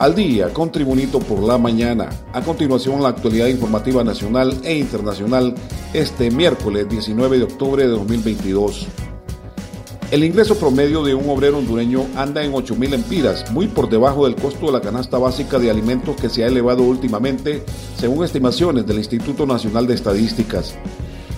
al día con Tribunito por la mañana. A continuación, la actualidad informativa nacional e internacional este miércoles 19 de octubre de 2022. El ingreso promedio de un obrero hondureño anda en 8.000 empiras, muy por debajo del costo de la canasta básica de alimentos que se ha elevado últimamente, según estimaciones del Instituto Nacional de Estadísticas.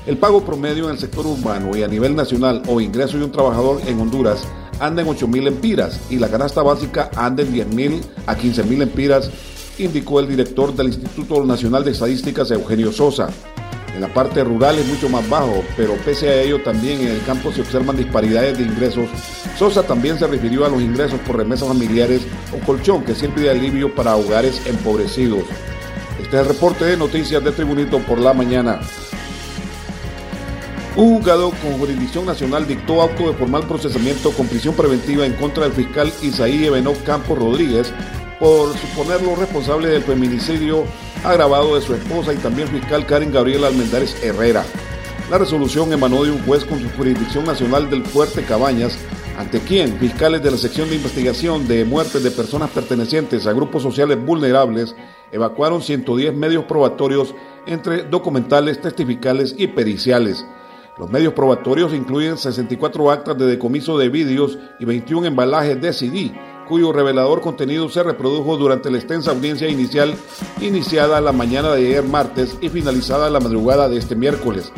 El pago promedio en el sector urbano y a nivel nacional o ingreso de un trabajador en Honduras anda en 8.000 empiras y la canasta básica anda en 10.000 a 15.000 empiras, indicó el director del Instituto Nacional de Estadísticas, Eugenio Sosa. En la parte rural es mucho más bajo, pero pese a ello también en el campo se observan disparidades de ingresos. Sosa también se refirió a los ingresos por remesas familiares o colchón que sirve de alivio para hogares empobrecidos. Este es el reporte de noticias de Tribunito por la mañana. Un juzgado con jurisdicción nacional dictó auto de formal procesamiento con prisión preventiva en contra del fiscal Isaí Ebenó Campos Rodríguez por suponerlo responsable del feminicidio agravado de su esposa y también fiscal Karen Gabriela Almendares Herrera. La resolución emanó de un juez con jurisdicción nacional del Fuerte Cabañas, ante quien fiscales de la sección de investigación de muertes de personas pertenecientes a grupos sociales vulnerables evacuaron 110 medios probatorios entre documentales, testificales y periciales. Los medios probatorios incluyen 64 actas de decomiso de vídeos y 21 embalajes de CD, cuyo revelador contenido se reprodujo durante la extensa audiencia inicial iniciada la mañana de ayer martes y finalizada la madrugada de este miércoles.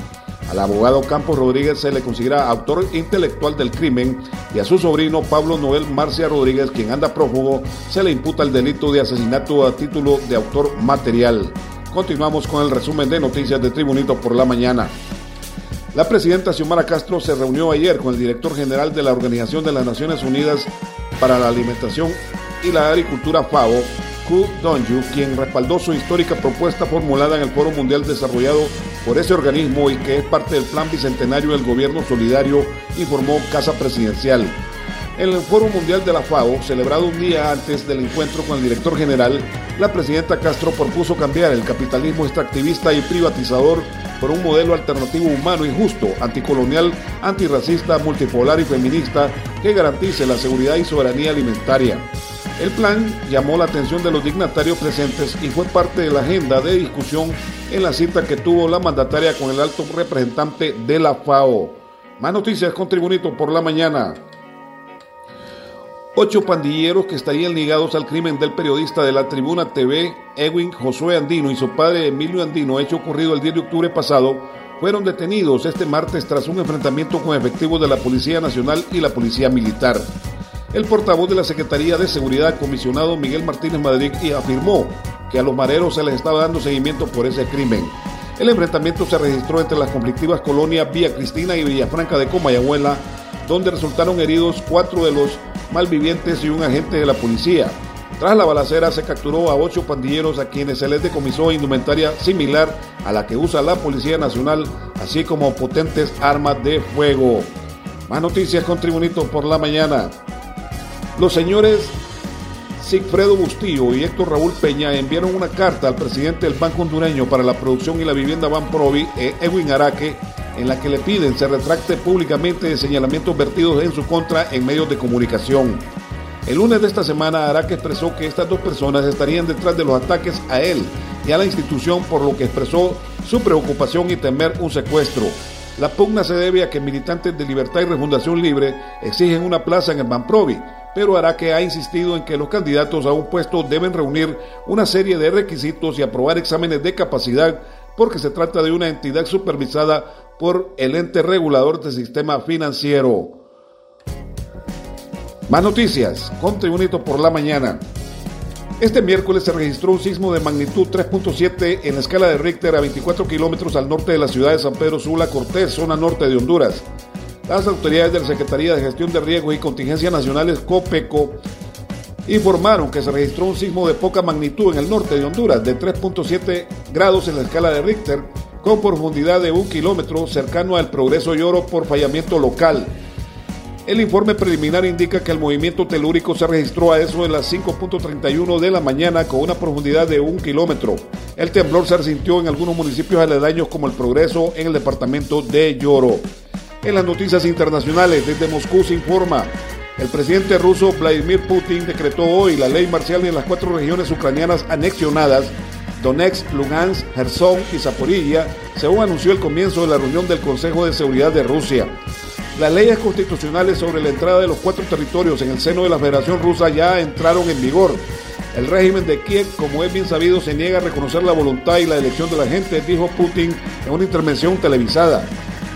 Al abogado Campos Rodríguez se le considera autor intelectual del crimen y a su sobrino Pablo Noel Marcia Rodríguez, quien anda prófugo, se le imputa el delito de asesinato a título de autor material. Continuamos con el resumen de noticias de Tribunito por la mañana. La presidenta Xiomara Castro se reunió ayer con el director general de la Organización de las Naciones Unidas para la Alimentación y la Agricultura FAO, Ku Donju, quien respaldó su histórica propuesta formulada en el Foro Mundial desarrollado por ese organismo y que es parte del Plan Bicentenario del Gobierno Solidario, informó Casa Presidencial. En el Foro Mundial de la FAO, celebrado un día antes del encuentro con el director general, la presidenta Castro propuso cambiar el capitalismo extractivista y privatizador por un modelo alternativo humano y justo, anticolonial, antirracista, multipolar y feminista que garantice la seguridad y soberanía alimentaria. El plan llamó la atención de los dignatarios presentes y fue parte de la agenda de discusión en la cita que tuvo la mandataria con el alto representante de la FAO. Más noticias con Tribunito por la mañana. Ocho pandilleros que estarían ligados al crimen del periodista de la Tribuna TV, Edwin Josué Andino y su padre Emilio Andino, hecho ocurrido el 10 de octubre pasado, fueron detenidos este martes tras un enfrentamiento con efectivos de la Policía Nacional y la Policía Militar. El portavoz de la Secretaría de Seguridad, comisionado Miguel Martínez Madrid, afirmó que a los mareros se les estaba dando seguimiento por ese crimen. El enfrentamiento se registró entre las conflictivas colonias Villa Cristina y Villafranca de Comayagüela, donde resultaron heridos cuatro de los malvivientes y un agente de la policía. Tras la balacera se capturó a ocho pandilleros a quienes se les decomisó indumentaria similar a la que usa la Policía Nacional, así como potentes armas de fuego. Más noticias con Tribunito por la mañana. Los señores Sigfredo Bustillo y Héctor Raúl Peña enviaron una carta al presidente del Banco Hondureño para la Producción y la Vivienda Banprovi, eh, Edwin Araque, en la que le piden se retracte públicamente de señalamientos vertidos en su contra en medios de comunicación. El lunes de esta semana, Araque expresó que estas dos personas estarían detrás de los ataques a él y a la institución, por lo que expresó su preocupación y temer un secuestro. La pugna se debe a que militantes de Libertad y Refundación Libre exigen una plaza en el Banprovi, pero Araque ha insistido en que los candidatos a un puesto deben reunir una serie de requisitos y aprobar exámenes de capacidad porque se trata de una entidad supervisada por el ente regulador del sistema financiero. Más noticias, con Tribunito por la mañana. Este miércoles se registró un sismo de magnitud 3.7 en la escala de Richter a 24 kilómetros al norte de la ciudad de San Pedro Sula Cortés, zona norte de Honduras. Las autoridades de la Secretaría de Gestión de Riesgos y Contingencias Nacionales, COPECO, informaron que se registró un sismo de poca magnitud en el norte de Honduras, de 3.7 grados en la escala de Richter, con profundidad de un kilómetro cercano al Progreso Lloro por fallamiento local. El informe preliminar indica que el movimiento telúrico se registró a eso de las 5.31 de la mañana con una profundidad de un kilómetro. El temblor se resintió en algunos municipios aledaños como el Progreso en el departamento de Lloro. En las noticias internacionales, desde Moscú se informa El presidente ruso Vladimir Putin decretó hoy la ley marcial en las cuatro regiones ucranianas anexionadas, Donetsk, Lugansk, Gerson y Zaporilla, según anunció el comienzo de la reunión del Consejo de Seguridad de Rusia. Las leyes constitucionales sobre la entrada de los cuatro territorios en el seno de la Federación Rusa ya entraron en vigor. El régimen de Kiev, como es bien sabido, se niega a reconocer la voluntad y la elección de la gente, dijo Putin en una intervención televisada.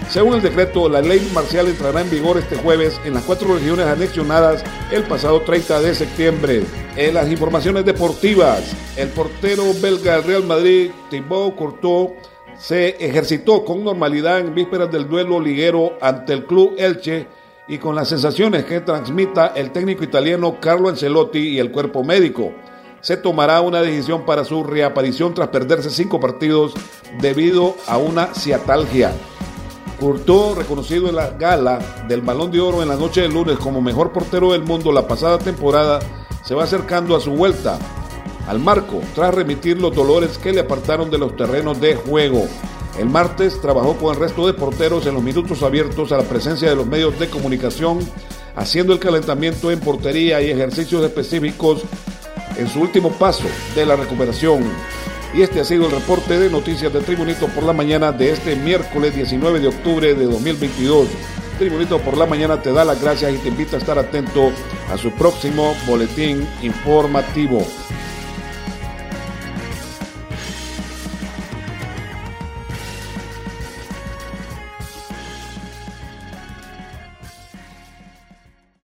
Según el decreto, la ley marcial entrará en vigor este jueves en las cuatro regiones anexionadas el pasado 30 de septiembre. En las informaciones deportivas, el portero belga del Real Madrid, Thibaut Courtois, se ejercitó con normalidad en vísperas del duelo liguero ante el club Elche y con las sensaciones que transmita el técnico italiano Carlo Ancelotti y el cuerpo médico. Se tomará una decisión para su reaparición tras perderse cinco partidos debido a una ciatalgia. Courtois, reconocido en la gala del Balón de Oro en la noche del lunes como mejor portero del mundo la pasada temporada, se va acercando a su vuelta al marco tras remitir los dolores que le apartaron de los terrenos de juego. El martes trabajó con el resto de porteros en los minutos abiertos a la presencia de los medios de comunicación, haciendo el calentamiento en portería y ejercicios específicos en su último paso de la recuperación. Y este ha sido el reporte de noticias de Tribunito por la mañana de este miércoles 19 de octubre de 2022. Tribunito por la mañana te da las gracias y te invita a estar atento a su próximo boletín informativo.